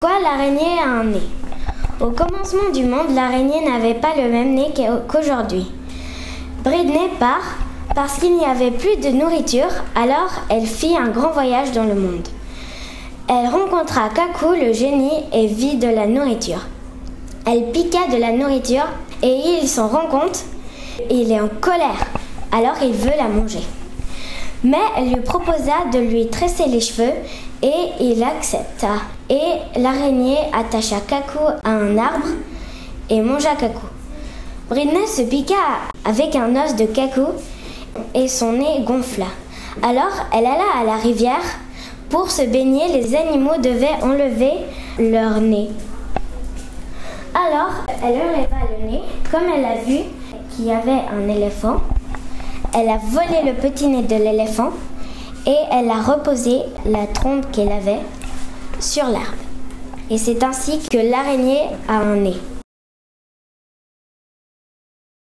Pourquoi l'araignée a un nez? Au commencement du monde, l'araignée n'avait pas le même nez qu'aujourd'hui. Britney part parce qu'il n'y avait plus de nourriture, alors elle fit un grand voyage dans le monde. Elle rencontra Kaku, le génie, et vit de la nourriture. Elle piqua de la nourriture et il s'en rend compte. Il est en colère, alors il veut la manger. Mais elle lui proposa de lui tresser les cheveux et il accepta. Et l'araignée attacha Kaku à un arbre et mangea Kaku. Britney se piqua avec un os de Kaku et son nez gonfla. Alors elle alla à la rivière. Pour se baigner, les animaux devaient enlever leur nez. Alors elle enleva le nez, comme elle a vu qu'il y avait un éléphant. Elle a volé le petit nez de l'éléphant et elle a reposé la trompe qu'elle avait sur l'arbre. Et c'est ainsi que l'araignée a un nez.